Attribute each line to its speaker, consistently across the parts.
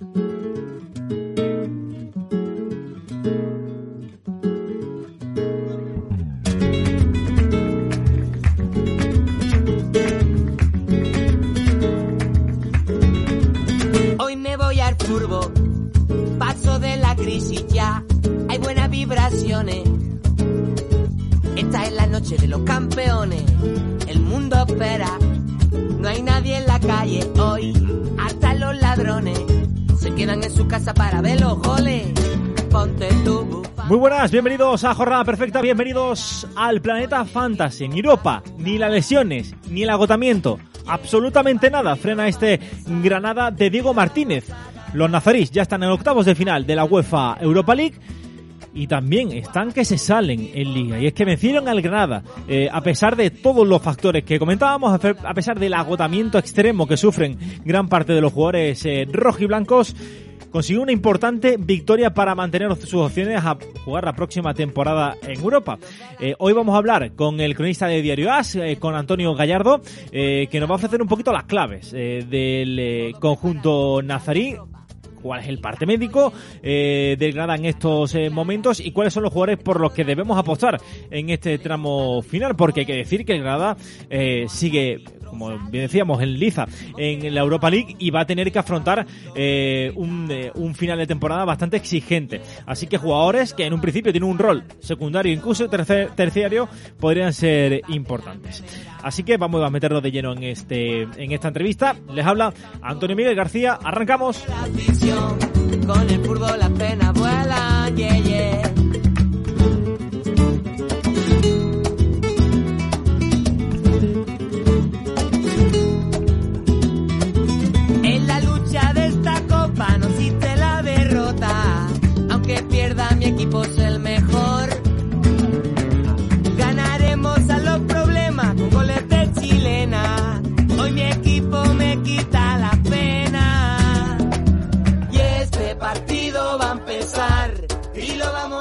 Speaker 1: Hoy
Speaker 2: bienvenidos a Jornada Perfecta, bienvenidos al Planeta Fantasy. En Europa, ni las lesiones, ni el agotamiento, absolutamente nada frena este Granada de Diego Martínez. Los nazarís ya están en octavos de final de la UEFA Europa League y también están que se salen en liga. Y es que vencieron al Granada, eh, a pesar de todos los factores que comentábamos, a pesar del agotamiento extremo que sufren gran parte de los jugadores eh, rojiblancos, consiguió una importante victoria para mantener sus opciones a jugar la próxima temporada en Europa. Eh, hoy vamos a hablar con el cronista de Diario As, eh, con Antonio Gallardo, eh, que nos va a ofrecer un poquito las claves eh, del eh, conjunto nazarí cuál es el parte médico eh, del Granada en estos eh, momentos y cuáles son los jugadores por los que debemos apostar en este tramo final, porque hay que decir que el Granada eh, sigue, como bien decíamos, en liza en la Europa League y va a tener que afrontar eh, un, eh, un final de temporada bastante exigente. Así que jugadores que en un principio tienen un rol secundario, incluso tercer- terciario, podrían ser importantes. Así que vamos a meternos de lleno en este en esta entrevista. Les habla Antonio Miguel García. Arrancamos.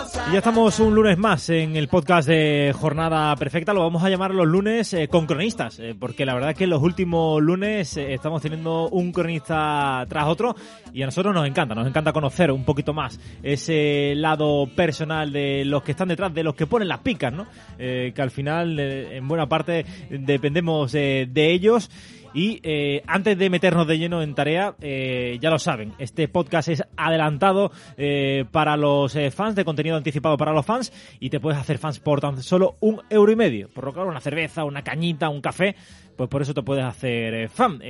Speaker 1: Y
Speaker 2: ya estamos un lunes más en el podcast de Jornada Perfecta. Lo vamos a llamar los lunes eh, con cronistas, eh, porque la verdad es que los últimos lunes eh, estamos teniendo un cronista tras otro y a nosotros nos encanta, nos encanta conocer un poquito más ese lado personal de los que están detrás, de los que ponen las picas, ¿no? Que al final, en buena parte, dependemos de ellos. Y eh, antes de meternos de lleno en tarea, eh, ya lo saben, este podcast es adelantado eh, para los fans, de contenido anticipado para los fans, y te puedes hacer fans por tan solo un euro y medio. Por lo claro, una cerveza, una cañita, un café, pues por eso te puedes hacer fan.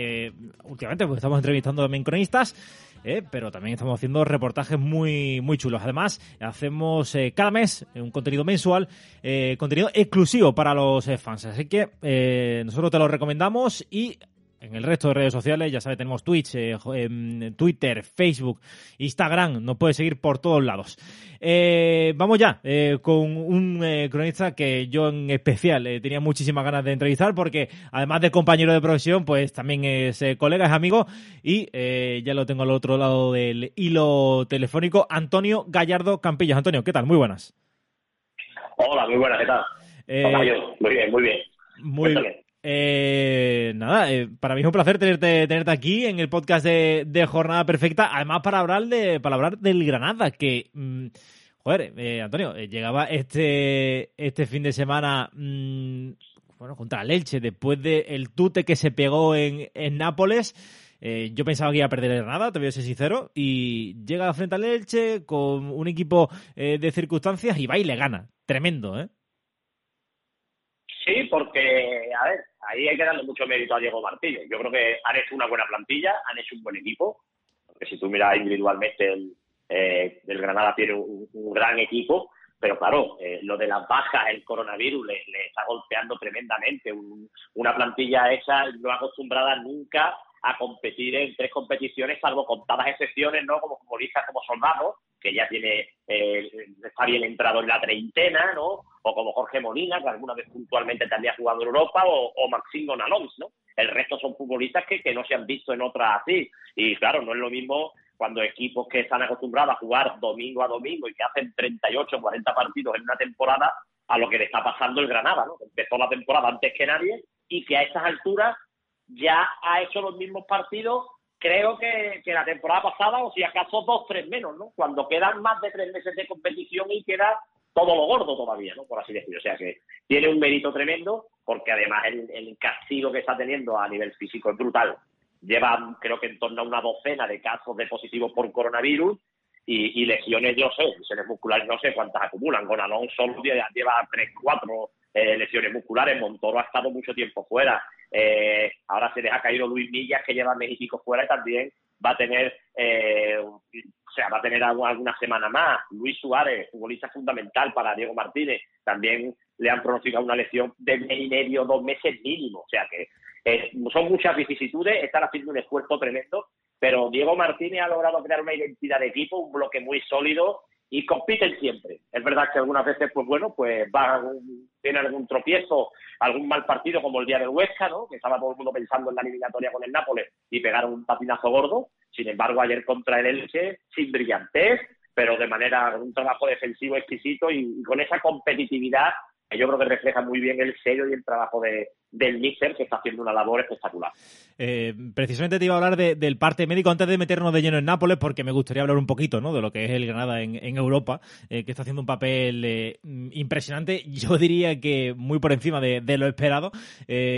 Speaker 2: Últimamente pues estamos entrevistando también cronistas, pero también estamos haciendo reportajes muy, muy chulos. Además, hacemos cada mes un contenido mensual, contenido exclusivo para los fans. Así que nosotros te lo recomendamos y en el resto de redes sociales, ya sabes, tenemos Twitch, eh, em, Twitter, Facebook, Instagram, nos puedes seguir por todos lados. Eh, vamos ya eh, con un eh, cronista que yo en especial eh, tenía muchísimas ganas de entrevistar porque además de compañero de profesión, pues también es colega, es amigo y eh, ya lo tengo al otro lado del hilo telefónico, Antonio Gallardo Campillas. Antonio, ¿qué tal? Muy buenas.
Speaker 3: Hola, muy buenas, ¿qué tal? Hola, yo. Muy bien, muy bien.
Speaker 2: Muy
Speaker 3: Cuéntame.
Speaker 2: Eh, nada, eh, para mí es un placer tenerte, tenerte aquí en el podcast de, de Jornada Perfecta. Además, para hablar de, para hablar del Granada, que mm, joder, eh, Antonio, eh, llegaba este, este fin de semana mm, bueno, contra el Elche, después del tute que se pegó en, en Nápoles. Eh, yo pensaba que iba a perder el Granada, te voy a ser sincero, y llega frente al Elche con un equipo de circunstancias y va y le gana. Tremendo, ¿eh?
Speaker 3: Porque, a ver, ahí hay que darle mucho mérito a Diego Martínez. Yo creo que han hecho una buena plantilla, han hecho un buen equipo. Porque si tú miras individualmente, el, eh, el Granada tiene un, un gran equipo. Pero claro, eh, lo de las bajas, el coronavirus, le, le está golpeando tremendamente. Un- una plantilla esa no acostumbrada nunca a competir en tres competiciones, salvo contadas excepciones, ¿no? Como futbolistas como Soldado, que ya tiene eh, está bien entrado en la treintena, ¿no? O como Jorge Molina, que alguna vez puntualmente también ha jugado en Europa, o, o Maxime ¿no? El resto son futbolistas que, que no se han visto en otras así. Y claro, no es lo mismo cuando equipos que están acostumbrados a jugar domingo a domingo y que hacen 38 40 partidos en una temporada, a lo que le está pasando el Granada, ¿no? Empezó la temporada antes que nadie y que a estas alturas ya ha hecho los mismos partidos creo que, que la temporada pasada, o si acaso dos, tres menos, ¿no? Cuando quedan más de tres meses de competición y queda todo lo gordo todavía, ¿no? Por así decirlo. O sea que tiene un mérito tremendo, porque además el, castigo que está teniendo a nivel físico es brutal. Lleva, creo que en torno a una docena de casos de positivos por coronavirus y, y lesiones, yo sé, lesiones musculares, no sé cuántas acumulan. Con Alonso lleva tres, cuatro eh, lesiones musculares. Montoro ha estado mucho tiempo fuera. Eh, ahora se deja caído Luis Millas, que lleva México fuera y también va a tener, eh, o sea, va a tener alguna semana más. Luis Suárez, futbolista fundamental para Diego Martínez, también le han pronosticado una lesión de mes y medio, dos meses mínimo. O sea que eh, son muchas vicisitudes, están haciendo un esfuerzo tremendo, pero Diego Martínez ha logrado crear una identidad de equipo, un bloque muy sólido y compiten siempre. Es verdad que algunas veces, pues bueno, pues va, tiene algún tropiezo, algún mal partido como el día del Huesca, ¿no? Que estaba todo el mundo pensando en la eliminatoria con el Nápoles y pegaron un patinazo gordo. Sin embargo, ayer contra el Elche, sin brillantez, pero de manera, un trabajo defensivo exquisito y, y con esa competitividad que yo creo que refleja muy bien el sello y el trabajo de, del míster que está haciendo una labor espectacular.
Speaker 2: Eh, precisamente te iba a hablar del parte médico antes de meternos de lleno en Nápoles, porque me gustaría hablar un poquito ¿no? de lo que es el Granada en, Europa, eh, que está haciendo un papel eh, impresionante, yo diría que muy por encima de, lo esperado,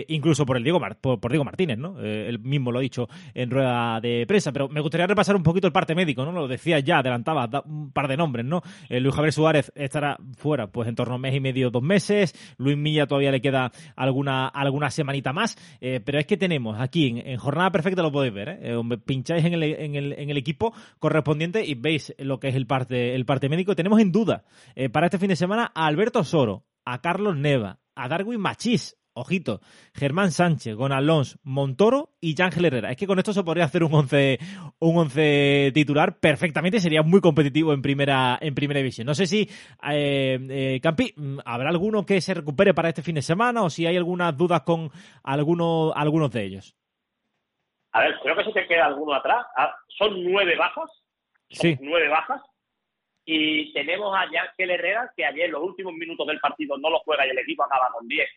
Speaker 2: incluso por el Diego, por, Diego Martínez, ¿no? él mismo lo ha dicho en rueda de prensa, pero me gustaría repasar un poquito el parte médico, ¿no? Lo decía ya, adelantaba un par de nombres, ¿no? Luis Javier Suárez estará fuera pues en torno a un mes y medio, dos meses, Luis Milla todavía le queda alguna alguna semanita más, eh, pero es que tenemos aquí en, Jornada Perfecta, lo podéis ver, ¿eh? pincháis en el, en, el, en el, equipo correspondiente y veis lo que es el parte, el parte médico. Tenemos en duda eh, para este fin de semana a Alberto Soro, a Carlos Neva, a Darwin Machís, ojito, Germán Sánchez, Gonalons, Montoro y Ángel Herrera. Es que con esto se podría hacer un once, un once titular perfectamente, sería muy competitivo en primera, en primera división. No sé si, eh, eh, Campi, ¿habrá alguno que se recupere para este fin de semana o si hay algunas dudas con alguno, algunos de ellos?
Speaker 3: A ver, creo que se te queda alguno atrás. Ah, son nueve bajas. sí. Nueve bajas. Y tenemos a Ángel Herrera, que ayer en los últimos minutos del partido no lo juega y el equipo acaba con 10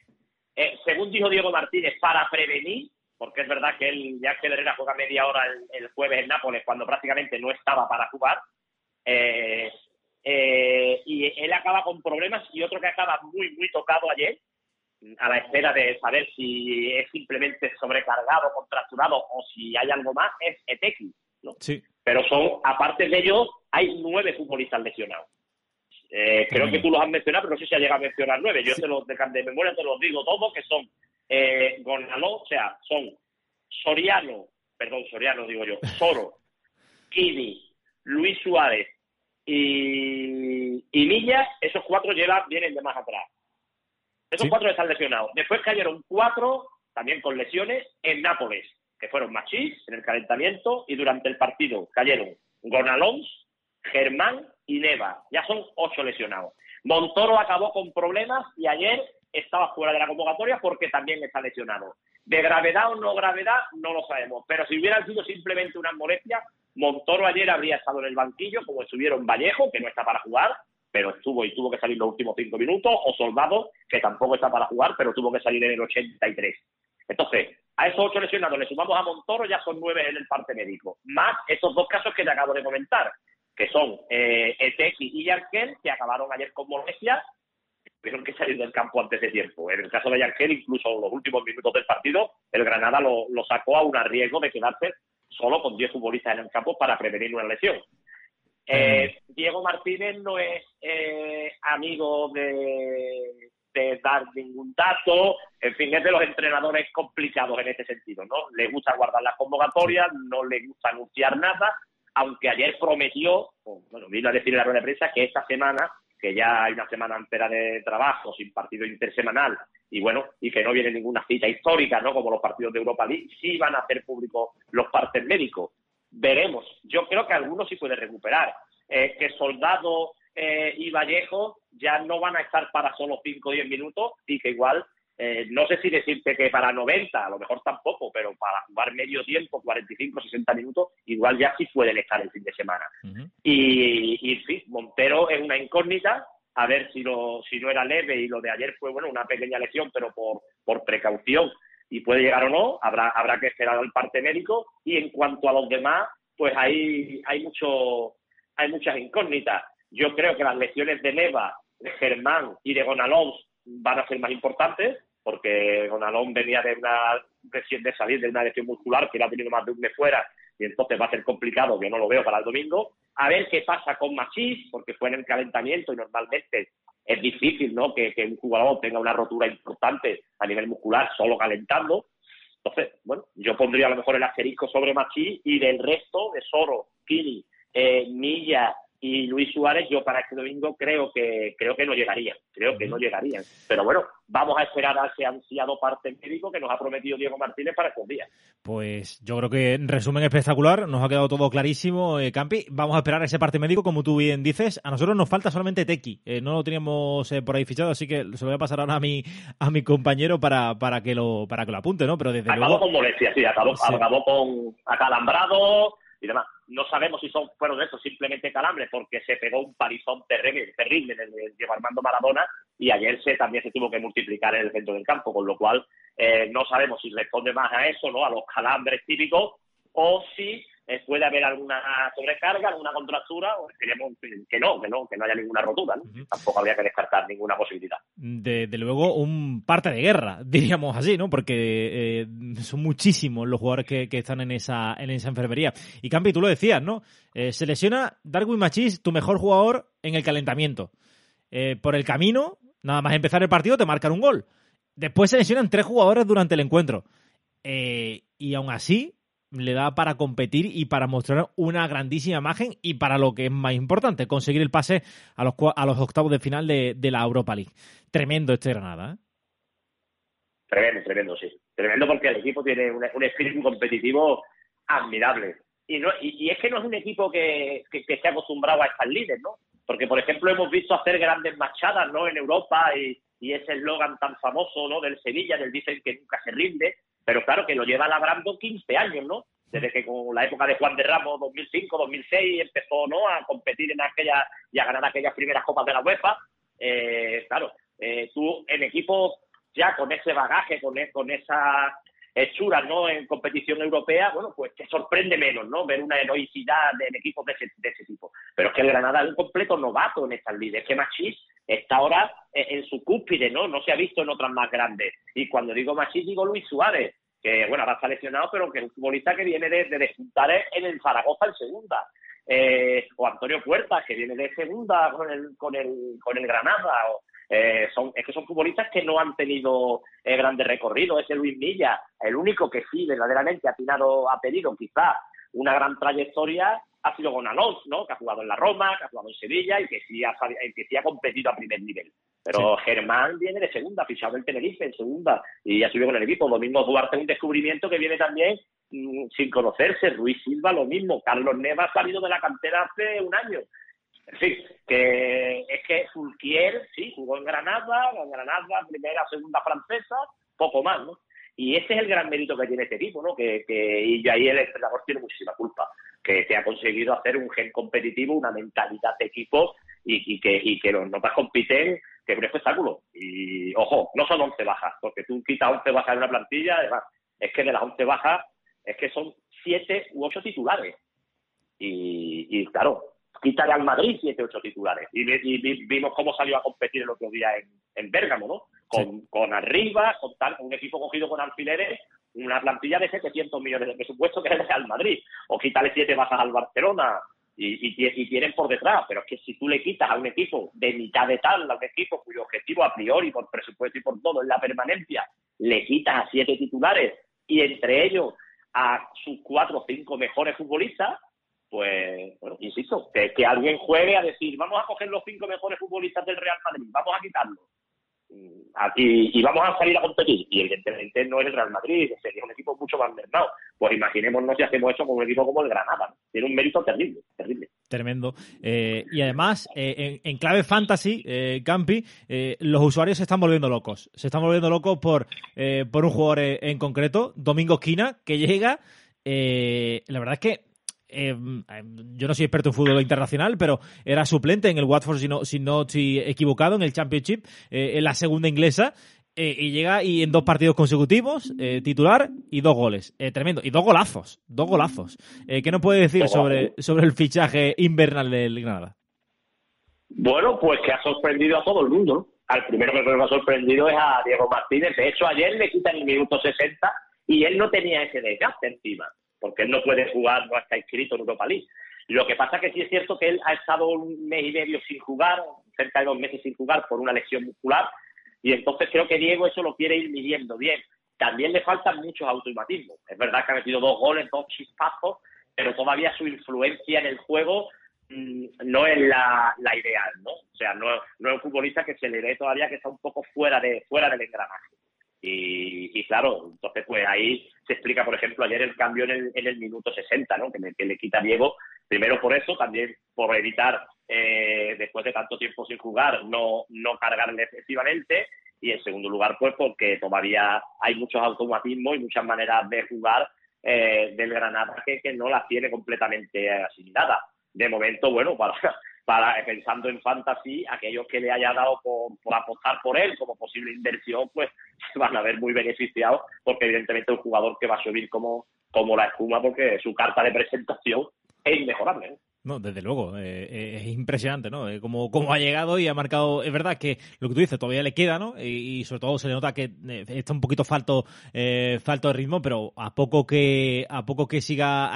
Speaker 3: eh, según dijo Diego Martínez, para prevenir, porque es verdad que él, ya que Herrera juega media hora el, jueves en Nápoles, cuando prácticamente no estaba para jugar, eh, eh, y él acaba con problemas y otro que acaba muy, muy tocado ayer, a la espera de saber si es simplemente sobrecargado, contracturado o si hay algo más, es Etequi. ¿no? Sí. Pero son, aparte de ellos, hay nueve futbolistas lesionados. Eh, creo que tú los has mencionado, pero no sé si ha llegado a mencionar nueve. Yo te los, de, de, memoria te los digo todos, que son eh, Gonzalo, o sea, son Soriano, perdón, Soriano digo yo, Soro, Kini, Luis Suárez y, y Milla, esos cuatro llevan, vienen de más atrás. Esos cuatro están lesionados. Después cayeron cuatro, también con lesiones, en Nápoles, que fueron Machís en el calentamiento y durante el partido cayeron Gonalons, Germán y Neva. Ya son ocho lesionados. Montoro acabó con problemas y ayer estaba fuera de la convocatoria porque también está lesionado. De gravedad o no gravedad, no lo sabemos. Pero si hubieran sido simplemente una molestia, Montoro ayer habría estado en el banquillo, como estuvieron Vallejo, que no está para jugar, pero estuvo y tuvo que salir los últimos cinco minutos, o Soldado, que tampoco está para jugar, pero tuvo que salir en el 83. Entonces, a esos ocho lesionados le sumamos a Montoro, ya son nueve en el parte médico. Más esos dos casos que te acabo de comentar que son eh, y Yarkel, que acabaron ayer con molestias, tuvieron que salir del campo antes de tiempo. En el caso de Yarkel, incluso en los últimos minutos del partido, el Granada lo, sacó a un riesgo de quedarse solo con 10 futbolistas en el campo para prevenir una lesión. Eh, Diego Martínez no es eh, amigo de, de, dar ningún dato, en fin, es de los entrenadores complicados en este sentido, ¿no? Le gusta guardar las convocatorias, no le gusta anunciar nada, aunque ayer prometió, bueno, vino a decir en la rueda de prensa que esta semana, que ya hay una semana entera de trabajo sin partido intersemanal y bueno, y que no viene ninguna cita histórica, ¿no? Como los partidos de Europa League, sí van a hacer públicos los partes médicos. Veremos. Yo creo que algunos sí puede recuperar. Eh, que Soldado eh, y Vallejo ya no van a estar para solo 5 o 10 minutos y que igual eh, no sé si decirte que para 90, a lo mejor tampoco, pero para jugar medio tiempo, 45, 60 minutos, igual ya sí pueden estar el fin de semana. Y, y sí, Montero es una incógnita, a ver si, lo, si no era leve y lo de ayer fue, bueno, una pequeña lesión, pero por, por precaución y puede llegar o no, habrá, habrá que esperar al parte médico y en cuanto a los demás, pues hay, hay, mucho, hay muchas incógnitas. Yo creo que las lesiones de Neva, de Germán y de Gonalons van a ser más importantes, porque Gonalón venía de una de salir de una lesión muscular que le ha tenido más de un mes fuera y entonces va a ser complicado, yo no lo veo para el domingo. A ver qué pasa con Machís, porque fue en el calentamiento y normalmente es difícil ¿no? que, un jugador tenga una rotura importante a nivel muscular solo calentando. Entonces, bueno, yo pondría a lo mejor el asterisco sobre Machís y del resto de Soro, Kini, eh, Milla y Luis Suárez, yo para este domingo creo que creo que no llegarían, creo que no llegarían. Pero bueno, vamos a esperar a ese ansiado parte médico que nos ha prometido Diego Martínez para estos días.
Speaker 2: Pues yo creo que en resumen espectacular, nos ha quedado todo clarísimo, eh, Campi. Vamos a esperar a ese parte médico, como tú bien dices. A nosotros nos falta solamente Tequi, eh, no lo teníamos eh, por ahí fichado, así que se lo voy a pasar ahora a mi a mi compañero para, para que lo para que lo apunte, ¿no? Pero desde
Speaker 3: acabó con molestia, sí, acabó, acabó con acalambrado y demás. No sabemos si son fueron de eso simplemente calambres, porque se pegó un parizón terrible, terrible el Diego Armando Maradona y ayer se también se tuvo que multiplicar en el centro del campo, con lo cual eh, no sabemos si responde más a eso, no a los calambres típicos, o si eh, puede haber alguna sobrecarga, alguna contractura, o esperemos que no, que no, que no haya ninguna rotura. Tampoco habría que descartar ninguna posibilidad.
Speaker 2: De, luego, un parte de guerra, diríamos así, ¿no? Porque eh, son muchísimos los jugadores que, están en esa, en esa enfermería. Y Campi, tú lo decías, ¿no? Eh, se lesiona Darwin Machis, tu mejor jugador en el calentamiento. por el camino, nada más empezar el partido, te marcan un gol. Después se lesionan tres jugadores durante el encuentro. y aún así, le da para competir y para mostrar una grandísima imagen y para lo que es más importante, conseguir el pase a los, a los octavos de final de, la Europa League. Tremendo este Granada. ¿eh?
Speaker 3: Tremendo, tremendo, sí. Tremendo porque el equipo tiene un, espíritu competitivo admirable. Y, no, y, es que no es un equipo que, que, que, ha acostumbrado a estar líder, ¿no? Porque, por ejemplo, hemos visto hacer grandes machadas, ¿no? En Europa y, y ese eslogan tan famoso, ¿no? Del Sevilla, del dicen que nunca se rinde pero claro, que lo lleva labrando 15 años, ¿no? Desde que con la época de Juan de Ramos, 2005, 2006, empezó, ¿no? A competir en aquella y a ganar aquellas primeras copas de la UEFA. Eh, claro, eh, tú en equipo ya con ese bagaje, con, e, con esa hechura, ¿no? En competición europea, bueno, pues te sorprende menos, ¿no? Ver una heroicidad en equipos de ese, de ese tipo. Pero es que el Granada es un completo novato en estas líderes. que Machís está ahora en su cúspide, ¿no? No se ha visto en otras más grandes. Y cuando digo Machís, digo Luis Suárez, que, bueno, ahora está lesionado, pero que es un futbolista que viene de, de despuntar en el Zaragoza en segunda. Eh, o Antonio Puertas, que viene de segunda con el, con el, con el Granada. eh, son, es que son futbolistas que no han tenido eh, grandes recorridos. Ese Luis Milla, el único que sí verdaderamente ha, tirado, ha pedido quizá una gran trayectoria ha sido Gonalons, ¿no? Que ha jugado en la Roma, que ha jugado en Sevilla y que sí ha, que sí ha competido a primer nivel. Pero Germán viene de segunda, fichado en Tenerife en segunda y ha subido con el equipo. Domingo Duarte un descubrimiento que viene también mm, sin conocerse. Ruiz Silva lo mismo. Carlos Neva ha salido de la cantera hace un año. En fin, que es que Fulquier, sí, jugó en Granada, en Granada, primera, segunda francesa, poco más, ¿no? Y ese es el gran mérito que tiene este equipo, ¿no? Que, que y ahí el entrenador tiene muchísima culpa que te ha conseguido hacer un gen competitivo, una mentalidad de equipo y, que, y que los notas compiten, que es un espectáculo. Y ojo, no son 11 bajas, porque tú quitas 11 bajas en una plantilla, además, es que de las 11 bajas, es que son 7 u 8 titulares. Y, y claro, quítale al Madrid 7 u 8 titulares. Y, vimos cómo salió a competir el otro día en, en Bérgamo, ¿no? Con, con arriba, con tal, un equipo cogido con alfileres, una plantilla de 700 millones de presupuesto que es el Real Madrid, o quitarle siete bajas al Barcelona y, y, tienen por detrás, pero es que si tú le quitas a un equipo de mitad de tal, a un equipo cuyo objetivo a priori, por presupuesto y por todo, es la permanencia, le quitas a siete titulares y entre ellos a sus cuatro o cinco mejores futbolistas, pues, bueno, insisto, que, que alguien juegue a decir, vamos a coger los cinco mejores futbolistas del Real Madrid, vamos a quitarlos y, vamos a salir a competir. Y evidentemente no es el Real Madrid, sería un equipo mucho más mermado. Pues imaginémonos si hacemos eso con un equipo como el Granada. Tiene un mérito terrible, terrible.
Speaker 2: Tremendo. Eh, y además, eh, en, clave fantasy, eh, Campi, los usuarios se están volviendo locos. Se están volviendo locos por, por un jugador en concreto, Domingo Esquina, que llega. la verdad es que eh, yo no soy experto en fútbol internacional, pero era suplente en el Watford, si no, si no estoy equivocado, en el Championship, eh, en la segunda inglesa. Eh, y llega y en dos partidos consecutivos, eh, titular y dos goles. Tremendo. Y dos golazos. Dos golazos. ¿Qué nos puede decir sobre, sobre el fichaje invernal del Granada?
Speaker 3: Bueno, pues que ha sorprendido a todo el mundo. Al primero que me ha sorprendido es a Diego Martínez. De hecho, ayer le quitan el minuto 60 y él no tenía ese desgaste encima, porque él no puede jugar, no está inscrito en Europa League. Lo que pasa que sí es cierto que él ha estado un mes y medio sin jugar, cerca de dos meses sin jugar por una lesión muscular, y entonces creo que Diego eso lo quiere ir midiendo bien. También le faltan muchos automatismos. Es verdad que ha metido dos goles, dos chispazos, pero todavía su influencia en el juego mm, no es la, ideal, ¿no? O sea, no, no, es un futbolista que se le ve todavía que está un poco fuera de fuera del engranaje. Y, claro, entonces pues ahí se explica, por ejemplo, ayer el cambio en el, en el minuto 60, ¿no? Que, que le quita Diego, primero por eso, también por evitar eh, después de tanto tiempo sin jugar, no, no cargarle excesivamente. Y en segundo lugar, pues porque todavía hay muchos automatismos y muchas maneras de jugar eh, del Granada que, que no las tiene completamente asimiladas. De momento, bueno, para, para pensando en fantasy, aquellos que le haya dado por, apostar por él como posible inversión, pues se van a ver muy beneficiados, porque evidentemente es un jugador que va a subir como, como la espuma, porque su carta de presentación es inmejorable. ¿eh?
Speaker 2: No, desde luego, eh, eh, es impresionante, ¿no? Eh, como, ha llegado y ha marcado, es verdad que lo que tú dices todavía le queda, ¿no? Y, sobre todo se le nota que está un poquito falto, falto de ritmo, pero a poco que, a poco que siga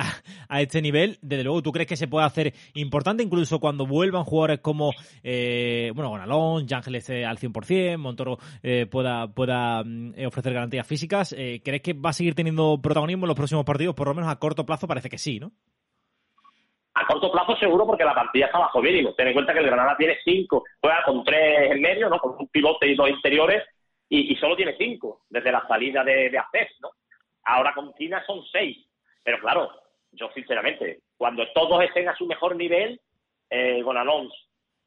Speaker 2: a, este nivel, desde luego, ¿tú crees que se puede hacer importante incluso cuando vuelvan jugadores como, bueno, Gonalón, Ángeles al 100%, Montoro pueda, pueda mm, ofrecer garantías físicas? ¿Crees que va a seguir teniendo protagonismo en los próximos partidos? Por lo menos a corto plazo parece que sí, ¿no?
Speaker 3: A corto plazo seguro porque la plantilla está bajo mínimo. Ten en cuenta que el Granada tiene cinco, juega con tres en medio, ¿no? Con un pilote y dos interiores y, solo tiene cinco desde la salida de, de ¿no? Ahora con China son seis. Pero claro, yo sinceramente, cuando todos estén a su mejor nivel, eh, Gonalons,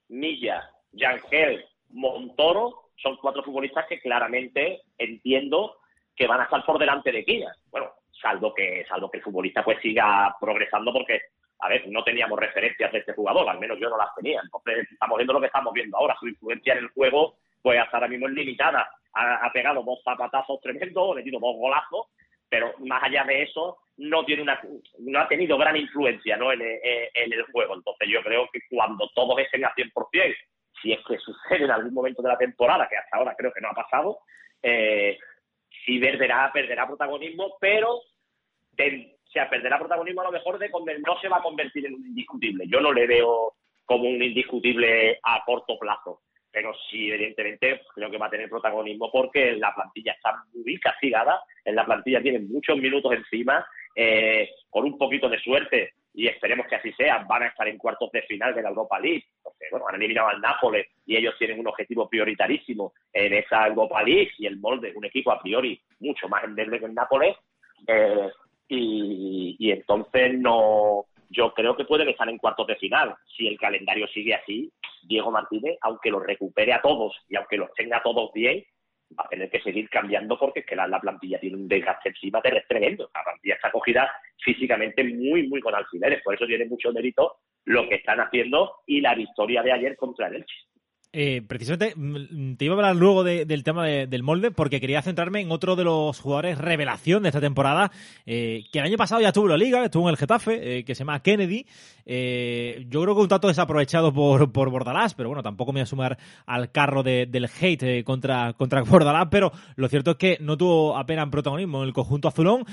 Speaker 3: Milla, Yangel, Montoro, son cuatro futbolistas que claramente entiendo que van a estar por delante de Quina. Bueno, salvo que, salvo que el futbolista pues siga progresando porque a ver, no teníamos referencias de este jugador, al menos yo no las tenía. Entonces, estamos viendo lo que estamos viendo ahora. Su influencia en el juego, pues hasta ahora mismo es limitada. Ha, pegado dos zapatazos tremendos, ha metido dos golazos, pero más allá de eso, no tiene una, no ha tenido gran influencia ¿no? en, el juego. Entonces, yo creo que cuando todos estén a 100%, si es que sucede en algún momento de la temporada, que hasta ahora creo que no ha pasado, eh, sí perderá, perderá protagonismo, pero o sea, perderá protagonismo a lo mejor de no se va a convertir en un indiscutible. Yo no le veo como un indiscutible a corto plazo, pero sí, evidentemente, creo que va a tener protagonismo porque la plantilla está muy castigada, en la plantilla tiene muchos minutos encima, eh, con un poquito de suerte, y esperemos que así sea, van a estar en cuartos de final de la Europa League, porque bueno, han eliminado al Nápoles y ellos tienen un objetivo prioritarísimo en esa Europa League. Y el molde, un equipo a priori mucho más endeble que el Nápoles, eh, y, entonces no yo creo que pueden estar en cuartos de final. Si el calendario sigue así, Diego Martínez, aunque los recupere a todos y aunque los tenga todos bien, va a tener que seguir cambiando porque es que la, plantilla tiene un desgaste encima tremendo. La plantilla está cogida físicamente muy, muy con alfileres. Por eso tiene mucho mérito lo que están haciendo y la victoria de ayer contra el Elche.
Speaker 2: Eh, precisamente mm, te iba a hablar luego del tema del molde porque quería centrarme en otro de los jugadores revelación de esta temporada eh, que el año pasado ya estuvo en la liga, estuvo en el Getafe, eh, que se llama Kennedy. yo creo que un tanto desaprovechado por, por Bordalás, pero bueno, tampoco me voy a sumar al carro del hate contra, contra Bordalás, pero lo cierto es que no tuvo apenas protagonismo en el conjunto azulón.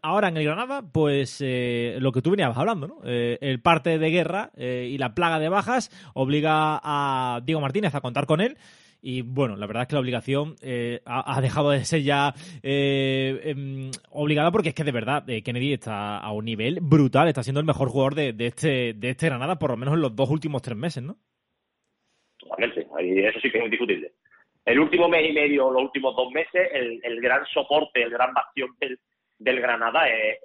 Speaker 2: ahora en el Granada, pues lo que tú venías hablando, ¿no? el parte de guerra y la plaga de bajas obliga a Diego Martínez a contar con él. Y bueno, la verdad es que la obligación eh, ha, dejado de ser ya eh, em, obligada porque es que de verdad eh, Kennedy está a un nivel brutal, está siendo el mejor jugador de, este, de este Granada, por lo menos en los dos últimos tres meses, ¿no?
Speaker 3: Totalmente, eso sí que es indiscutible. El último mes y medio, los últimos dos meses, el, gran soporte, el gran bastión del, Granada es,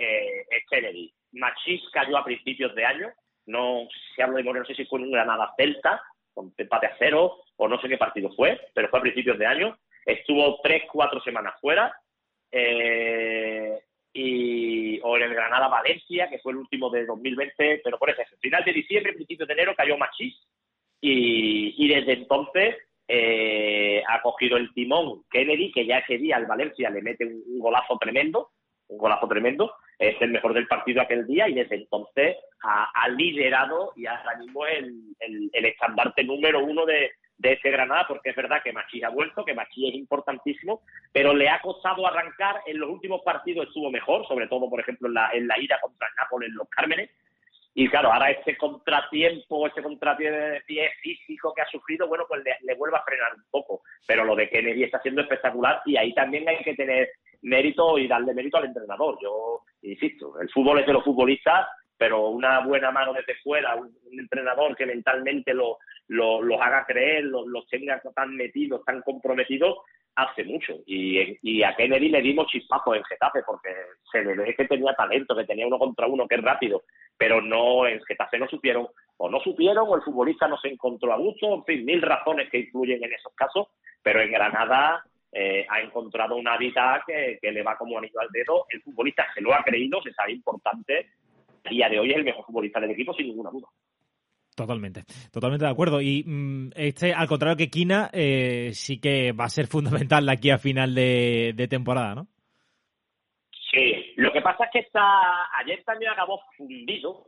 Speaker 3: Kennedy. Machís cayó a principios de año, no se habla de no sé si fue un Granada Celta, con empate a cero, o no sé qué partido fue, pero fue a principios de año. Estuvo tres, cuatro semanas fuera. Eh, y, o en el Granada Valencia, que fue el último de 2020, pero por eso, final de diciembre, principios de enero cayó Machís y, y desde entonces eh, ha cogido el timón Kennedy, que ya ese día al Valencia le mete un, golazo tremendo, un golazo tremendo, es el mejor del partido aquel día y desde entonces ha, liderado y ahora mismo el, el, el estandarte número uno de, de ese Granada, porque es verdad que Machí ha vuelto, que Machí es importantísimo, pero le ha costado arrancar. En los últimos partidos estuvo mejor, sobre todo, por ejemplo, en la, en la ira contra el Nápoles en los Cármenes. Y claro, ahora este contratiempo, este contratiempo físico que ha sufrido, bueno, pues le, vuelve a frenar un poco. Pero lo de Kennedy está siendo espectacular y ahí también hay que tener mérito y darle mérito al entrenador. Yo insisto, el fútbol es de los futbolistas, pero una buena mano desde fuera, un, entrenador que mentalmente lo, los haga creer, los, los tenga tan metidos, tan comprometidos, hace mucho. Y, y a Kennedy le dimos chispazos en Getafe porque se le ve que tenía talento, que tenía uno contra uno, que es rápido, pero no en Getafe no supieron, o no supieron, o el futbolista no se encontró a gusto, en fin, mil razones que influyen en esos casos, pero en Granada eh, ha encontrado una vida que, le va como anillo al dedo. El futbolista se lo ha creído, se sabe importante. A día de hoy es el mejor futbolista del equipo, sin ninguna duda.
Speaker 2: Totalmente, totalmente de acuerdo. Y mm, este, al contrario que Kina, eh, sí que va a ser fundamental aquí a final de, temporada, ¿no?
Speaker 3: Lo que pasa es que está, ayer también acabó fundido,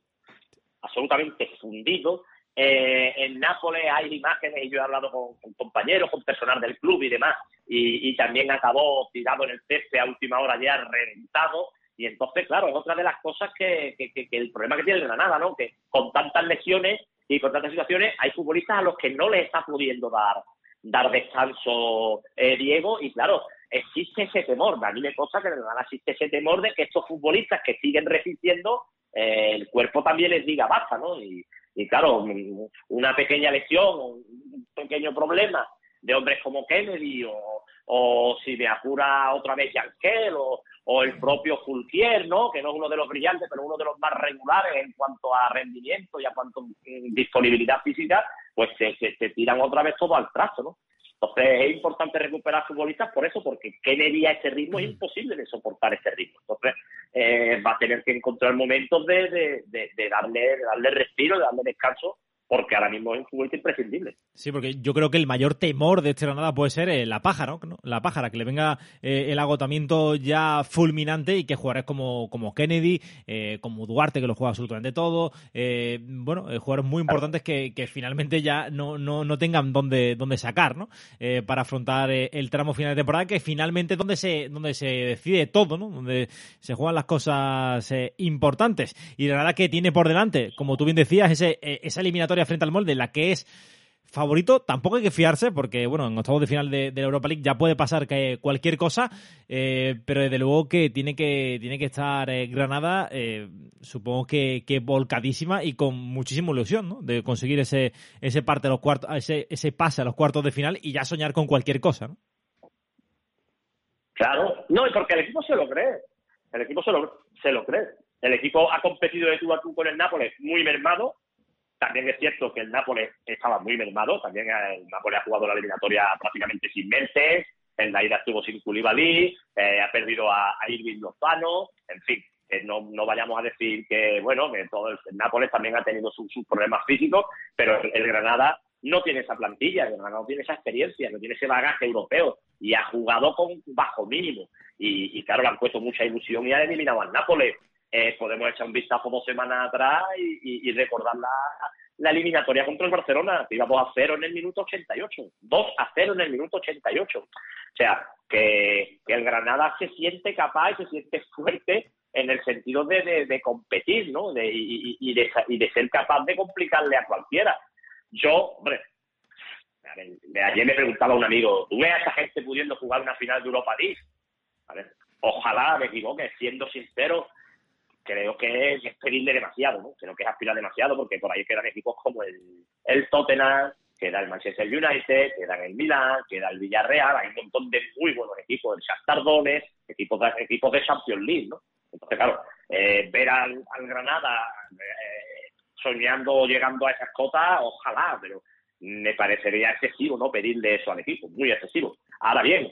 Speaker 3: absolutamente fundido. Eh, en Nápoles hay imágenes y yo he hablado con, compañeros, con personal del club y demás, y, también acabó tirado en el césped a última hora ya reventado. Y entonces, claro, es otra de las cosas que, que, que el problema que tiene el Granada, ¿no? Que con tantas lesiones y con tantas situaciones hay futbolistas a los que no les está pudiendo dar dar descanso eh, Diego y claro existe ese temor a mí me que existe ese temor de que estos futbolistas que siguen resistiendo eh, el cuerpo también les diga basta no y, claro una pequeña lesión un pequeño problema de hombres como Kennedy o, si me apura otra vez Yankel o, el propio Fulquier, ¿no? que no es uno de los brillantes, pero uno de los más regulares en cuanto a rendimiento y a cuanto a disponibilidad física, pues se, se, tiran otra vez todo al trazo, ¿no? Entonces es importante recuperar futbolistas por eso, porque Kennedy a ese ritmo es imposible de soportar ese ritmo. Entonces eh, va a tener que encontrar momentos de, de, de, darle, de darle respiro, de darle descanso porque ahora mismo es un futbolista imprescindible.
Speaker 2: Sí, porque yo creo que el mayor temor de este Granada puede ser eh, la pájara, ¿no? La pájara, que le venga eh, el agotamiento ya fulminante y que jugadores como, como Kennedy, eh, como Duarte, que lo juega absolutamente todo, bueno, jugadores muy importantes que, finalmente ya no, no, no tengan dónde, dónde sacar, ¿no? para afrontar el tramo final de temporada, que finalmente es donde se, donde se decide todo, ¿no? Donde se juegan las cosas importantes. Y Granada que tiene por delante, como tú bien decías, ese, esa frente al molde, la que es favorito, tampoco hay que fiarse porque, bueno, en octavos de final de, la Europa League ya puede pasar que cualquier cosa, eh, pero desde luego que tiene que, tiene que estar eh, Granada, eh, supongo que, volcadísima y con muchísima ilusión, ¿no? De conseguir ese, ese parte a los cuartos, ese, ese pase a los cuartos de final y ya soñar con cualquier cosa.
Speaker 3: Claro, no, y porque el equipo se lo cree, el equipo se lo, se lo cree. El equipo ha competido de tú a tú con el Nápoles muy mermado, también es cierto que el Nápoles estaba muy mermado, también el Nápoles ha jugado la eliminatoria prácticamente sin Mentes, en la ida estuvo sin Koulibaly, eh, ha perdido a, a Irving Lozano, en fin, no, no vayamos a decir que, bueno, que todo el, Nápoles también ha tenido sus, problemas físicos, pero el, Granada no tiene esa plantilla, el Granada no tiene esa experiencia, no tiene ese bagaje europeo y ha jugado con bajo mínimo. Y, y claro, le han puesto mucha ilusión y ha eliminado al Nápoles. Eh, podemos echar un vistazo dos semanas atrás y, recordar la, eliminatoria contra el Barcelona. Íbamos a cero en el minuto 88, 2 a 0 en el minuto 88. O sea, que, el Granada se siente capaz y se siente fuerte en el sentido de, competir, ¿no? Y, de, ser capaz de complicarle a cualquiera. Yo, hombre, ayer me preguntaba un amigo, ¿tú ves a esa gente pudiendo jugar una final de Europa League? Ojalá me equivoque, siendo sincero, creo que es pedirle demasiado, ¿no? Creo que es aspirar demasiado porque por ahí quedan equipos como el, el Tottenham, queda el Manchester United, queda el Milan, queda el Villarreal, hay un montón de muy buenos equipos, el Shakhtar Donetsk, equipos equipos de Champions League, ¿no? Entonces, claro, eh, ver al, Granada eh, soñando llegando a esas cotas, ojalá, pero me parecería excesivo, ¿no? Pedirle eso al equipo, muy excesivo. Ahora bien,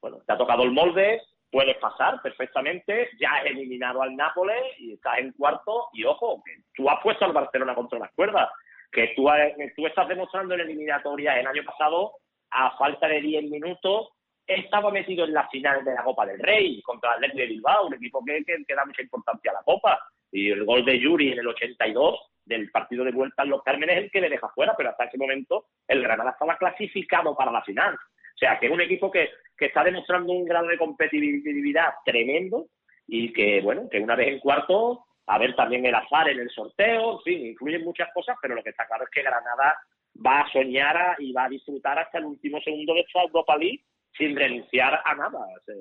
Speaker 3: bueno, te ha tocado el molde, puedes pasar perfectamente, ya has eliminado al Nápoles y estás en cuarto y ojo, que tú has puesto al Barcelona contra las cuerdas, que tú, tú estás demostrando en eliminatoria el año pasado a falta de 10 minutos, estaba metido en la final de la Copa del Rey contra el Athletic de Bilbao, un equipo que, que, da mucha importancia a la Copa. Y el gol de Yuri en el 82 del partido de vuelta en Los Cármenes es el que le deja fuera, pero hasta ese momento el Granada estaba clasificado para la final. O sea, que es un equipo que, que está demostrando un grado de competitividad tremendo y que, bueno, que una vez en cuarto, a ver también el azar en el sorteo, en fin, influyen muchas cosas, pero lo que está claro es que Granada va a soñar y va a disfrutar hasta el último segundo de esta Europa League sin renunciar a nada,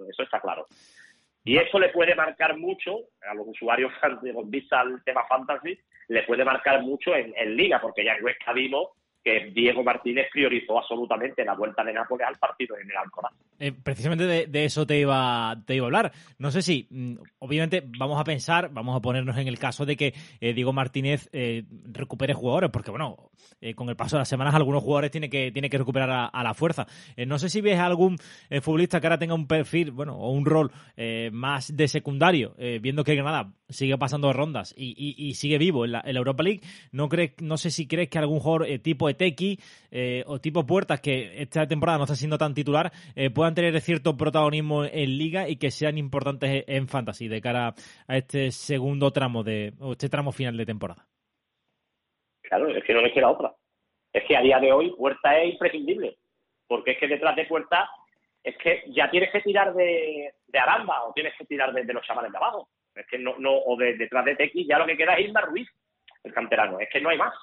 Speaker 3: eso está claro. Y eso le puede marcar mucho a los usuarios de vista al tema fantasy, le puede marcar mucho en, en Liga, porque ya en Huesca vimos que Diego Martínez priorizó absolutamente la vuelta de Nápoles al partido en el Alcoraz.
Speaker 2: Eh, precisamente de, eso te iba, te iba a hablar. No sé si, mm, obviamente, vamos a pensar, vamos a ponernos en el caso de que eh, Diego Martínez eh, recupere jugadores, porque bueno, con el paso de las semanas algunos jugadores tiene que, tiene que recuperar a, la fuerza. no sé si ves algún futbolista que ahora tenga un perfil, bueno, o un rol más de secundario, viendo que Granada sigue pasando rondas y, sigue vivo en la, Europa League. No, crees, no sé si crees que algún jugador tipo Tequi eh, o tipo Puertas, que esta temporada no está siendo tan titular, eh, puedan tener cierto protagonismo en Liga y que sean importantes en Fantasy de cara a este segundo tramo de, o este tramo final de temporada.
Speaker 3: Claro, es que no le queda otra. Es que a día de hoy Puerta es imprescindible, porque es que detrás de Puerta es que ya tienes que tirar de, Aramba o tienes que tirar de, los chavales de abajo. Es que no, no o de, detrás de Tequi ya lo que queda es Isma Ruiz, el canterano. Es que no hay más.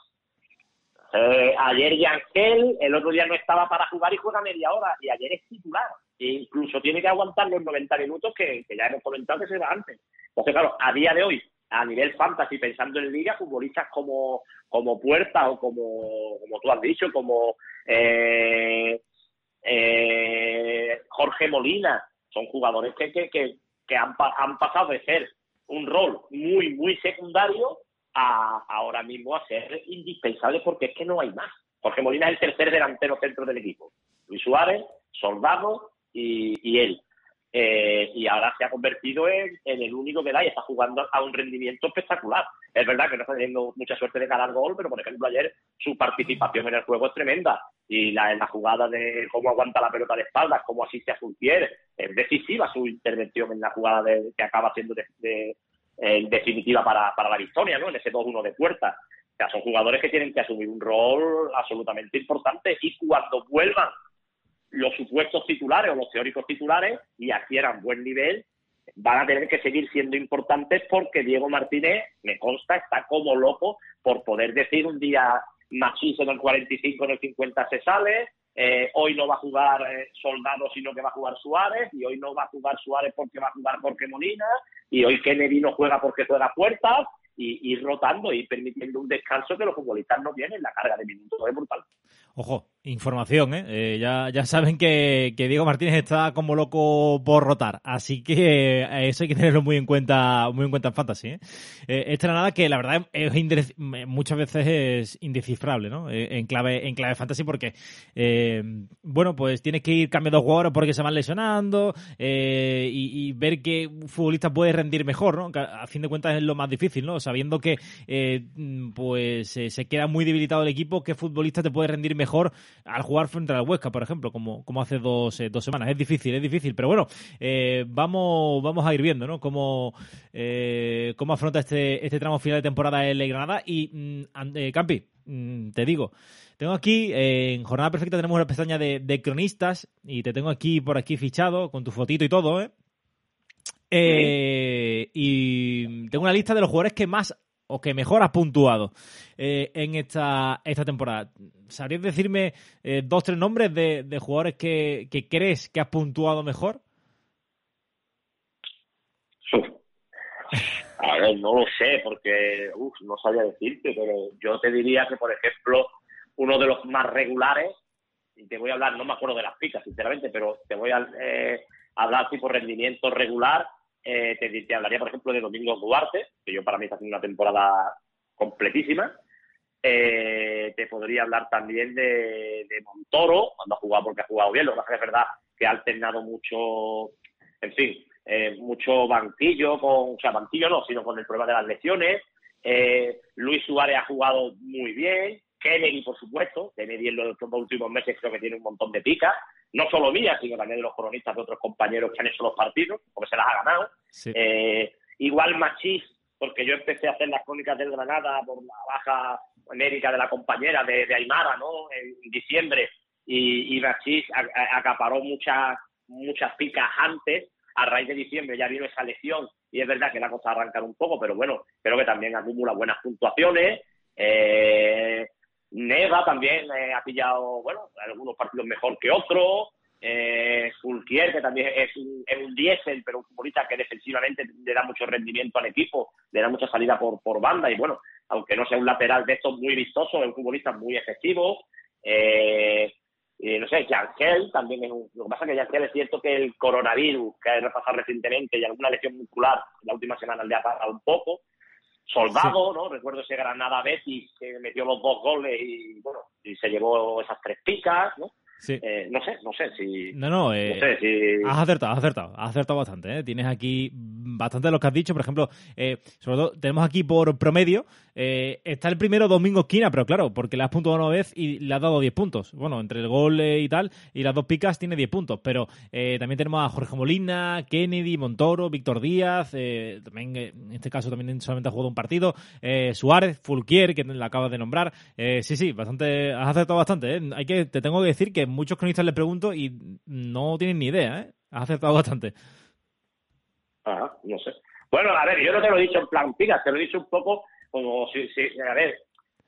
Speaker 3: Eh, ayer Yangel, el otro día no estaba para jugar y juega media hora, y ayer es titular. E incluso tiene que aguantar los 90 minutos que, ya hemos comentado que se va antes. Entonces, claro, a día de hoy, a nivel fantasy, pensando en liga, futbolistas como, como Puerta o como, como tú has dicho, como eh, eh, Jorge Molina, son jugadores que, que, que, que han, han pasado de ser un rol muy, muy secundario a ahora mismo a ser indispensable porque es que no hay más. Jorge Molina es el tercer delantero centro del equipo. Luis Suárez, Soldado y, él. Eh, y ahora se ha convertido en, el único que da y está jugando a un rendimiento espectacular. Es verdad que no está teniendo mucha suerte de ganar gol, pero por ejemplo ayer su participación en el juego es tremenda. Y la, la jugada de cómo aguanta la pelota de espaldas, cómo asiste a Sulpier, es decisiva su intervención en la jugada de, que acaba siendo de, en definitiva para, para la victoria, ¿no? En ese 2-1 de puerta. O sea, son jugadores que tienen que asumir un rol absolutamente importante y cuando vuelvan los supuestos titulares o los teóricos titulares y adquieran buen nivel, van a tener que seguir siendo importantes porque Diego Martínez, me consta, está como loco por poder decir un día Machís en el 45, en el 50 se sale, eh, hoy no va a jugar eh, Soldado, sino que va a jugar Suárez, y hoy no va a jugar Suárez porque va a jugar Jorge Molina, y hoy Kennedy no juega porque juega Puertas, y ir rotando y permitiendo un descanso que los futbolistas no tienen, la carga de minutos es brutal.
Speaker 2: Ojo, información, ¿eh? eh ya, ya saben que, que, Diego Martínez está como loco por rotar, así que eh, eso hay que tenerlo muy en cuenta, muy en cuenta en Fantasy, ¿eh? eh esta nada que la verdad es muchas veces es indescifrable, ¿no? en clave, en clave Fantasy porque, bueno, pues tienes que ir cambiando jugadores porque se van lesionando y, y, ver un futbolista puede rendir mejor, ¿no? a fin de cuentas es lo más difícil, ¿no? Sabiendo que, pues, se queda muy debilitado el equipo, ¿qué futbolista te puede rendir mejor? Al jugar frente al Huesca, por ejemplo, como, como hace dos, eh, dos semanas. Es difícil, es difícil, pero bueno, eh, vamos, vamos a ir viendo, ¿no? Cómo, eh, cómo afronta este, este tramo final de temporada el Granada. Y, mm, Campi, mm, te digo, tengo aquí, en Jornada Perfecta tenemos una pestaña de, de, cronistas y te tengo aquí por aquí fichado con tu fotito y todo, ¿eh? y tengo una lista de los jugadores que más o que mejor has puntuado eh, en esta, esta temporada. ¿Sabrías decirme eh, dos, tres nombres de, jugadores que, crees que has puntuado mejor?
Speaker 3: A ver, no lo sé, porque no sabía decirte, pero yo te diría que, por ejemplo, uno de los más regulares, y te voy a hablar, no me acuerdo de las picas, sinceramente, pero te voy a eh, hablar tipo rendimiento regular, eh, te, hablaría, por ejemplo, de Domingo Duarte, que yo para mí está haciendo una temporada completísima. Eh, te podría hablar también de, Montoro, cuando ha jugado, porque ha jugado bien. Lo que es verdad que ha alternado mucho, en fin, eh, mucho banquillo, con, o sea, banquillo no, sino con el problema de las lesiones. Luis Suárez ha jugado muy bien. Kennedy, por supuesto. Kennedy en los, últimos meses creo que tiene un montón de picas, no solo mías, sino también de los cronistas de otros compañeros que han hecho los partidos, porque se las ha ganado. Eh, igual Machís, porque yo empecé a hacer las crónicas del Granada por la baja médica de la compañera de, Aymara, ¿no? En diciembre, y, y Machís acaparó muchas muchas picas antes. A raíz de diciembre ya vino esa lesión y es verdad que la cosa arrancar un poco, pero bueno, creo que también acumula buenas puntuaciones. Eh, Neva también eh, ha pillado, bueno, algunos partidos mejor que otros. Eh, Fulquier, que también es un, es un diésel, pero un futbolista que defensivamente le da mucho rendimiento al equipo, le da mucha salida por, banda y bueno, aunque no sea un lateral de estos muy vistoso, es un futbolista muy efectivo. Eh, no sé, Yangel también es un... Lo que pasa es que Yangel es cierto que el coronavirus que ha repasado recientemente y alguna lesión muscular la última semana le ha pasado un poco, Soldado, ¿no? Recuerdo ese Granada Betis que metió los dos goles y, bueno, y se llevó esas tres picas, ¿no? Sí. Eh, no sé, no sé si.
Speaker 2: No, no, eh, sé si... Has acertado, has acertado, has acertado bastante. ¿eh? Tienes aquí bastante de lo que has dicho. Por ejemplo, eh, sobre todo, tenemos aquí por promedio. Eh, está el primero Domingo Esquina, pero claro, porque le has puntuado una vez y le has dado 10 puntos. Bueno, entre el gol y tal, y las dos picas tiene 10 puntos. Pero también tenemos a Jorge Molina, Kennedy, Montoro, Víctor Díaz. también, en este caso, también solamente ha jugado un partido. Suárez, Fulquier, que le acabas de nombrar. sí, sí, bastante, has acertado bastante. Hay que, te tengo que decir que muchos cronistas le pregunto y no tienen ni idea, ¿eh? Has acertado bastante.
Speaker 3: Ah, no sé. Bueno, a ver, yo no te lo he dicho en plan pica, te lo he dicho un poco como si, si a ver,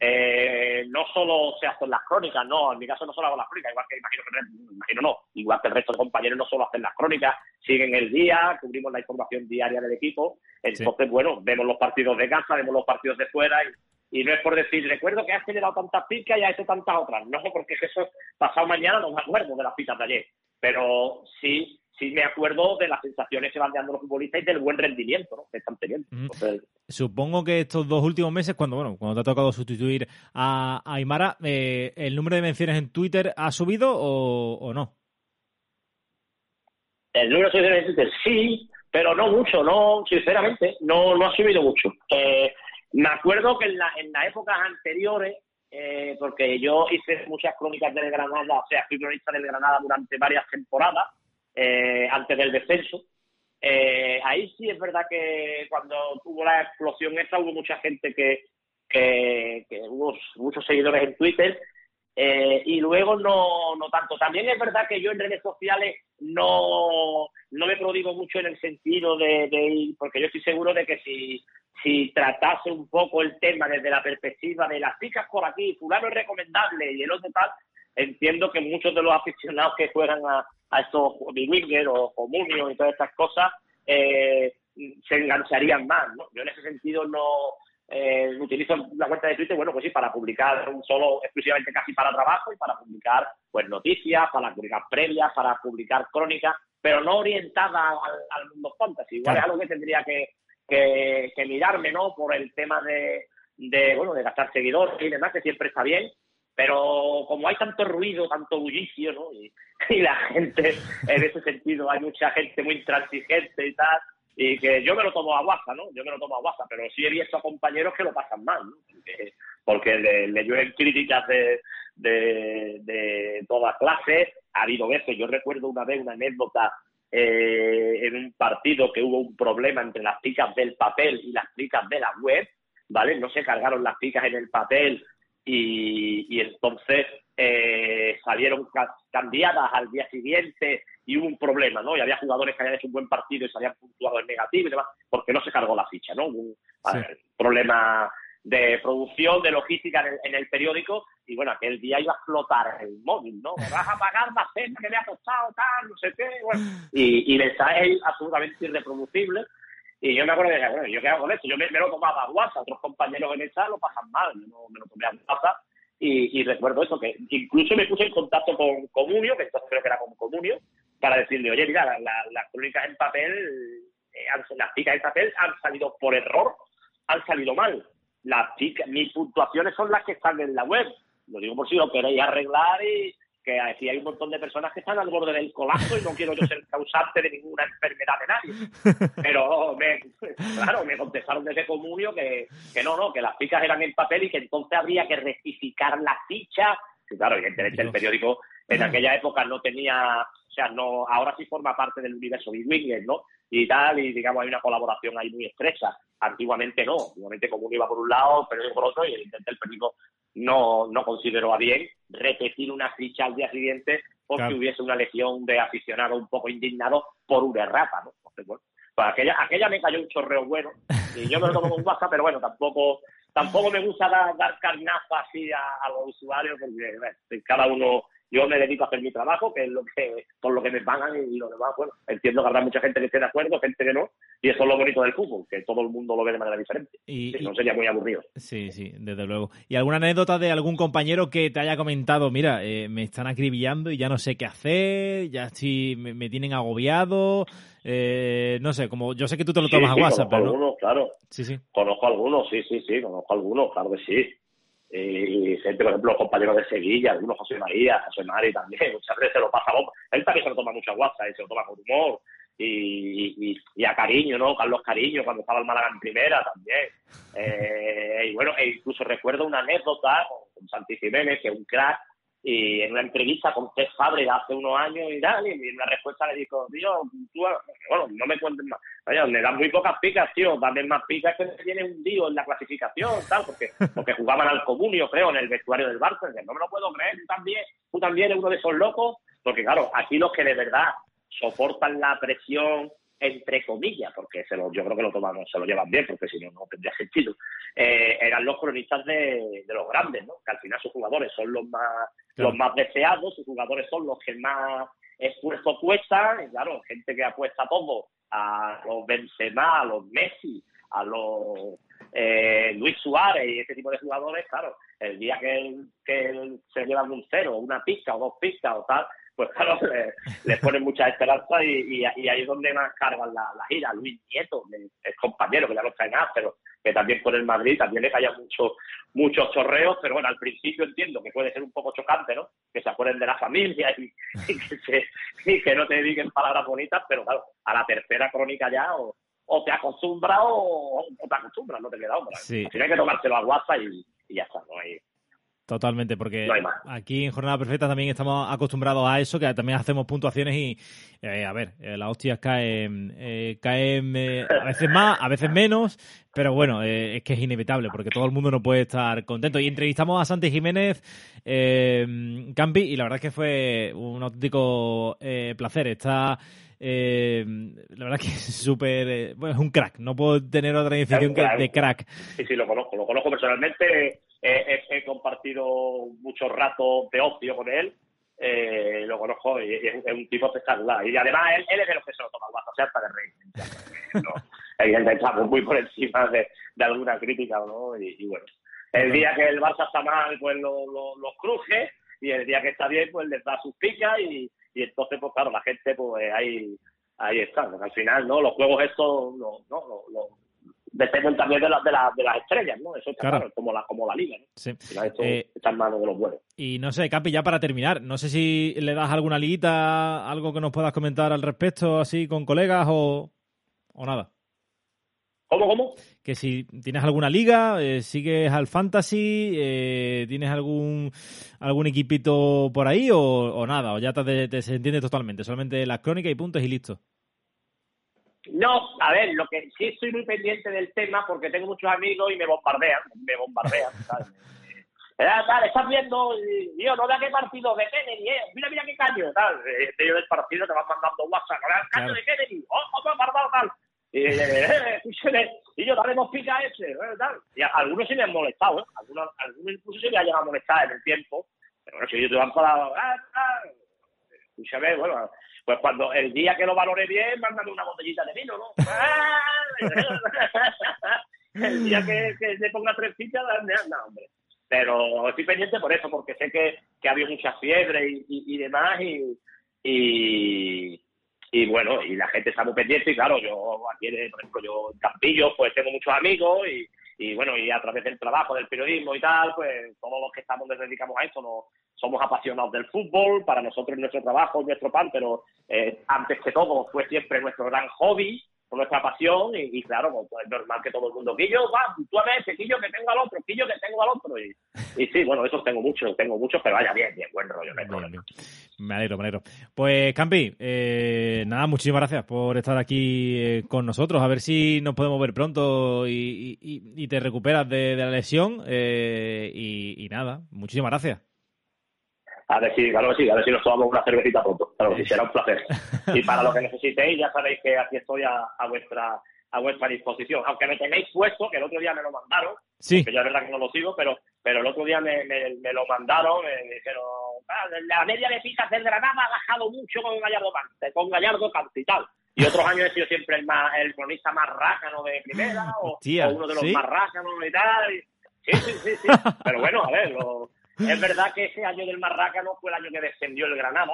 Speaker 3: eh, no solo se hacen las crónicas, no, en mi caso no solo hago las crónicas, igual que imagino que imagino no, igual que el resto de compañeros no solo hacen las crónicas, siguen el día, cubrimos la información diaria del equipo, entonces bueno, vemos los partidos de casa, vemos los partidos de fuera y y no es por decir, recuerdo que has generado tantas picas y has hecho tantas otras. No, porque eso pasado mañana no me acuerdo de las picas de ayer. Pero sí, sí me acuerdo de las sensaciones que van dando los futbolistas y del buen rendimiento ¿no? que están teniendo.
Speaker 2: Supongo que estos dos últimos meses, cuando bueno, cuando te ha tocado sustituir a, Aymara, eh, ¿el número de menciones en Twitter ha subido o, no?
Speaker 3: El número de menciones en Twitter sí, pero no mucho, no, sinceramente, no, no ha subido mucho. Eh, me acuerdo que en, la, en las épocas anteriores, eh, porque yo hice muchas crónicas del Granada, o sea, fui cronista del Granada durante varias temporadas, eh, antes del descenso. Eh, ahí sí es verdad que cuando tuvo la explosión esa hubo mucha gente que, que, que hubo muchos seguidores en Twitter eh, y luego no, no tanto. También es verdad que yo en redes sociales no, no me prodigo mucho en el sentido de, de porque yo estoy seguro de que si, si tratase un poco el tema desde la perspectiva de las picas por aquí, fulano es recomendable y el otro tal, entiendo que muchos de los aficionados que juegan a, a estos Winger o, o Munio y todas estas cosas eh, se engancharían más, ¿no? Yo en ese sentido no, eh, utilizo la cuenta de Twitter, bueno, pues sí, para publicar un solo, exclusivamente casi para trabajo y para publicar pues noticias, para publicar previas, para publicar crónicas, pero no orientada al, mundo fantasy. Igual es algo que tendría que, que, mirarme, ¿no? Por el tema de, de, bueno, de gastar seguidores y demás, que siempre está bien, pero como hay tanto ruido, tanto bullicio, ¿no? Y, la gente, en ese sentido, hay mucha gente muy intransigente y tal, y que yo me lo tomo a guasa, ¿no? Yo me lo tomo a guasa, pero sí he visto a compañeros que lo pasan mal, ¿no? Porque, le, le llueven críticas de, de, de todas clases. Ha habido veces, yo recuerdo una vez una anécdota eh, en un partido que hubo un problema entre las picas del papel y las picas de la web, ¿vale? No se cargaron las picas en el papel y, y entonces eh, salieron cambiadas al día siguiente y hubo un problema, ¿no? Y había jugadores que habían hecho un buen partido y se habían puntuado en negativo y demás, porque no se cargó la ficha, ¿no? un problema de producción, de logística en el, periódico, y bueno, aquel día iba a explotar el móvil, ¿no? Me vas a pagar la cena que me ha costado, tal, no sé qué, bueno. Y, y el mensaje es absolutamente irreproducible. Y yo me acuerdo de, bueno, ¿yo qué hago con esto? Yo me, lo tomaba a WhatsApp, otros compañeros en esa lo pasan mal, yo no me lo tomé a WhatsApp. Y, recuerdo eso, que incluso me puse en contacto con Comunio, que entonces creo que era con Comunio, para decirle, oye, mira, las crónicas en papel, eh, las picas en papel han salido por error, han salido mal. Las mis puntuaciones son las que están en la web. Lo digo por si lo queréis arreglar y, que aquí hay un montón de personas que están al borde del colapso y no quiero yo ser causante de ninguna enfermedad de nadie. Pero, me, claro, me contestaron desde Comunio que, que no, no, que las fichas eran en papel y que entonces habría que rectificar las fichas. Y claro, evidentemente el periódico en aquella época no tenía, sea, no, ahora sí forma parte del universo de ¿no? Y tal, y digamos hay una colaboración ahí muy estrecha. Antiguamente no, antiguamente Comunio iba por un lado, el periódico por otro, y el periódico no, no consideró a bien repetir una ficha al día siguiente porque hubiese una legión de aficionados un poco indignados por una errata, ¿no? Entonces, bueno, pues aquella, aquella me cayó un chorreo bueno y yo me lo tomo con WhatsApp, pero bueno, tampoco tampoco me gusta dar, dar carnaza así a, los usuarios porque cada uno yo me dedico a hacer mi trabajo, que es lo que, por lo que me pagan y, lo demás, bueno, entiendo que habrá mucha gente que esté de acuerdo, gente que no, y eso es lo bonito del fútbol, que todo el mundo lo ve de manera diferente. Y, no sería muy aburrido.
Speaker 2: Sí, sí, desde luego. ¿Y alguna anécdota de algún compañero que te haya comentado, mira, eh, me están acribillando y ya no sé qué hacer, ya sí me, tienen agobiado? Eh, no sé, como yo sé que tú te lo tomas a WhatsApp,
Speaker 3: pero. Algunos, claro. Sí, sí. Conozco algunos, sí, sí, sí, conozco algunos, claro que sí y gente, por ejemplo, los compañeros de Sevilla, algunos José María, José Mari también, muchas veces se lo pasa a Él también se lo toma mucho a WhatsApp y se lo toma con humor. Y, y, a Cariño, ¿no? Carlos Cariño, cuando estaba el Málaga en primera también. Eh, y bueno, e incluso recuerdo una anécdota con, con Santi Jiménez, que es un crack, y en una entrevista con Tess Fabre hace unos años y tal, y en una respuesta le dijo, tío, tú, bueno, no me cuentes más, Oye, me dan muy pocas picas, tío, dame más picas que me tiene hundido en la clasificación, tal, porque, porque jugaban al comunio, creo, en el vestuario del Barça, no me lo puedo creer, tú también, tú también eres uno de esos locos, porque claro, aquí los que de verdad soportan la presión entre comillas, porque se lo, yo creo que lo toman, se lo llevan bien, porque si no, no tendría sentido, eh, eran los cronistas de, de, los grandes, ¿no? Que al final sus jugadores son los más, los más deseados, sus jugadores son los que más esfuerzo cuestan, y claro, gente que apuesta todo a los Benzema, a los Messi, a los eh, Luis Suárez y ese tipo de jugadores, claro, el día que, que se llevan un cero, una pista o dos pistas o tal, pues claro, les, ponen mucha esperanza y, ahí es donde más cargan la, la gira. Luis Nieto, el compañero que ya lo traen pero que también por el Madrid también le haya muchos muchos chorreos, pero bueno, al principio entiendo que puede ser un poco chocante, ¿no? Que se acuerden de la familia y, que, que no te dediquen palabras bonitas, pero claro, a la tercera crónica ya o, te acostumbras o, te acostumbras, no te queda otra. Sí. hay que tomárselo a WhatsApp y, y ya está, no hay,
Speaker 2: Totalmente, porque aquí en Jornada Perfecta también estamos acostumbrados a eso, que también hacemos puntuaciones y, eh, a ver, eh, las hostias caen, eh, caen a veces más, a veces menos, pero bueno, es que es inevitable, porque todo el mundo no puede estar contento. Y entrevistamos a Santi Jiménez Campi y la verdad es que fue un auténtico placer. Está... la verdad es que es súper. bueno, es un crack. No puedo tener otra definición que de crack.
Speaker 3: Sí, sí, lo conozco. Lo conozco personalmente he, compartido muchos ratos de ocio con él, eh, lo conozco y es, un tipo espectacular. Y además él, él es de los que se lo toma guapo, o sea, hasta de rey. Evidentemente estamos muy por encima de, alguna crítica, ¿no? Y, bueno, el día que el Barça está mal, pues los lo, cruje, y el día que está bien, pues les da sus picas, y, y entonces, pues claro, la gente, pues ahí ahí está. Al final, ¿no? Los juegos estos, no, dependen también de, las de, de las estrellas, ¿no? Eso está claro, como, la, como la liga, ¿no? Sí. Eh, está en manos de los buenos.
Speaker 2: Y no sé, Capi, ya para terminar, no sé si le das alguna liguita, algo que nos puedas comentar al respecto, así con colegas o, o nada.
Speaker 3: ¿Cómo, cómo?
Speaker 2: Que si tienes alguna liga, eh, sigues al fantasy, eh, tienes algún algún equipito por ahí o, o nada, o ya te, te, se entiende totalmente, solamente las crónicas y puntos y listo.
Speaker 3: No, a ver, lo que sí estoy muy pendiente del tema porque tengo muchos amigos y me bombardean, me bombardean, ¿sabes? Tal, estás viendo, tío, no vea qué partido de Kennedy, eh. Mira, mira qué caño, tal. Este del partido te van mandando WhatsApp, el caño de Kennedy, oh, otro apartado, tal. Y, eh, y yo, dale dos pica ese, eh, tal. Y algunos sí me han molestado, ¿eh? Algunos, algunos incluso se me han llegado a molestar en el tiempo. Pero bueno, si yo te van para, ah, ah. Escúchame, bueno, pues cuando el día que lo valore bien, mándame una botellita de vino, ¿no? el día que, que le ponga tres fichas, anda, hombre. Pero estoy pendiente por eso, porque sé que, que ha habido mucha fiebre y, y, demás, y, y, y, bueno, y la gente está muy pendiente, y claro, yo aquí, por ejemplo, yo en Campillo, pues tengo muchos amigos, y, y bueno, y a través del trabajo, del periodismo y tal, pues todos los que estamos nos dedicamos a esto, no, somos apasionados del fútbol, para nosotros es nuestro trabajo, es nuestro pan, pero eh, antes que todo fue siempre nuestro gran hobby nuestra pasión y, claro, pues, es normal que todo el mundo, Quillo, va, tú a ver, Quillo que tengo al otro, Quillo que tengo al otro. Y, y sí, bueno, esos tengo muchos, tengo muchos, pero vaya bien, bien, buen rollo.
Speaker 2: Me alegro, me alegro. Pues Campi, eh, nada, muchísimas gracias por estar aquí eh, con nosotros. A ver si nos podemos ver pronto y, y, te recuperas de, la lesión. Eh, y nada, muchísimas gracias.
Speaker 3: A ver si, claro que sí, a ver si nos tomamos una cervecita pronto. Claro que será un placer. Y para lo que necesitéis, ya sabéis que aquí estoy a, vuestra a vuestra disposición. Aunque me tenéis puesto, que el otro día me lo mandaron,
Speaker 2: sí.
Speaker 3: que yo es verdad que no lo sigo, pero pero el otro día me, me, lo mandaron, me dijeron, ah, la media de picas del Granada ha bajado mucho con Gallardo con Gallardo y tal. Y otros años he sido siempre el más el cronista más rácano de primera, o, uno de los más rácanos y tal. sí, sí, sí, sí. Pero bueno, a ver, lo, es verdad que ese año del Marrácano fue el año que descendió el Granada.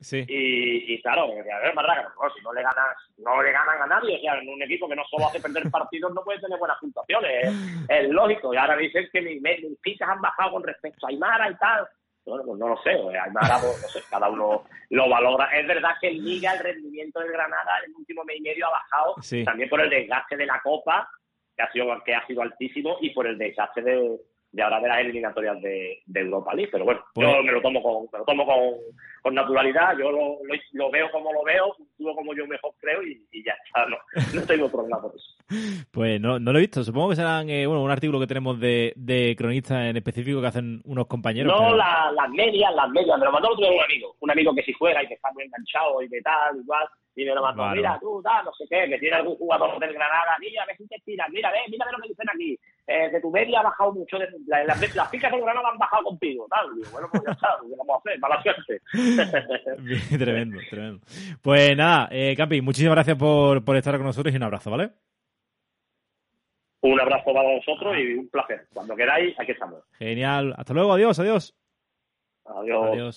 Speaker 2: Sí.
Speaker 3: Y, y claro, a ver, Marrácano, si no le ganas, no le ganan a nadie, o sea, en un equipo que no solo hace perder partidos no puede tener buenas puntuaciones, es, lógico. Y ahora dicen que mis, mis han bajado con respecto a Aymara y tal. Bueno, pues no lo sé, Aymara, pues, no sé, cada uno lo valora. Es verdad que en Liga el rendimiento del Granada en el último mes y medio ha bajado, también por el desgaste de la Copa, que ha sido, que ha sido altísimo, y por el desgaste de, de ahora de las eliminatorias de, Europa League. Pero bueno, yo pues- me lo tomo con, me lo tomo con, con naturalidad, yo lo, lo, veo como lo veo, como yo mejor creo y, ya está, no, no tengo problema por eso.
Speaker 2: Pues no, no lo he visto, supongo que serán eh, bueno, un artículo que tenemos de, de cronistas en específico que hacen unos compañeros.
Speaker 3: No, las medias, las medias, me lo mandó otro un amigo, un amigo que si juega y que está muy enganchado y que tal, igual, y me lo mandó, mira, tú, tal, no sé qué, que tiene algún jugador del Granada, mira, ve si te tiras, mira, ve, mira ve lo que dicen aquí, eh, que tu media ha bajado mucho, de, la, las picas del Granada han bajado contigo, tal, bueno, pues ya está, ¿qué vamos a hacer? Mala suerte.
Speaker 2: tremendo, tremendo. Pues nada, eh, Campi, muchísimas gracias por, por estar con nosotros y un abrazo, ¿vale?
Speaker 3: Un abrazo para vosotros y un placer. Cuando queráis, aquí estamos.
Speaker 2: Genial. Hasta luego, adiós, adiós.
Speaker 3: Adiós.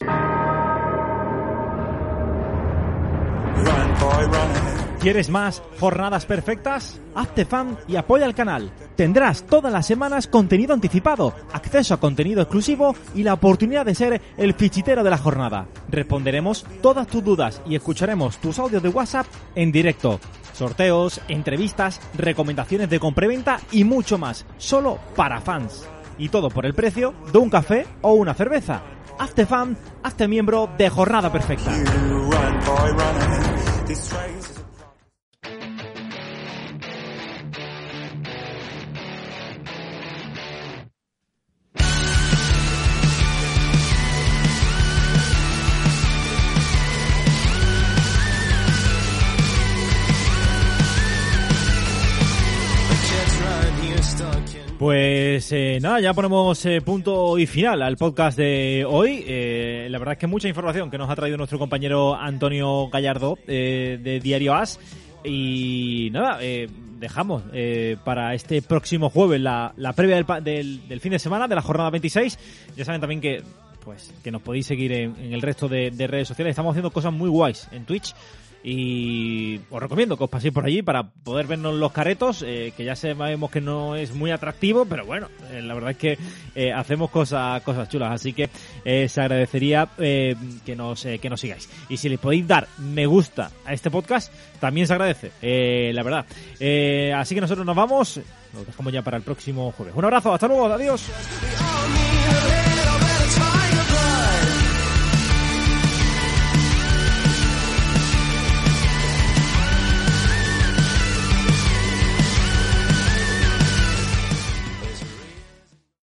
Speaker 2: ¿Quieres más jornadas perfectas? Hazte fan y apoya al canal. Tendrás todas las semanas contenido anticipado, acceso a contenido exclusivo y la oportunidad de ser el fichitero de la jornada. Responderemos todas tus dudas y escucharemos tus audios de WhatsApp en directo. Sorteos, entrevistas, recomendaciones de compraventa y mucho más, solo para fans. Y todo por el precio de un café o una cerveza. Hazte fan, hazte miembro de Jornada Perfecta. Pues eh, nada, ya ponemos eh, punto y final al podcast de hoy. Eh, la verdad es que mucha información que nos ha traído nuestro compañero Antonio Gallardo de Diario As. Y nada, dejamos para este próximo jueves la, previa del, del, fin de semana de la jornada 26. Ya saben también que pues que nos podéis seguir en, el resto de, de redes sociales. Estamos haciendo cosas muy guays en Twitch y os recomiendo que os paséis por allí para poder vernos los caretos, eh, que ya sabemos que no es muy atractivo, pero bueno, eh, la verdad es que eh, hacemos cosas, cosas chulas, así que se agradecería que, nos, que nos sigáis. Y si le podéis dar me gusta a este podcast, también se agradece, la verdad. así que nosotros nos vamos, nos dejamos ya para el próximo jueves. Un abrazo, hasta luego, adiós.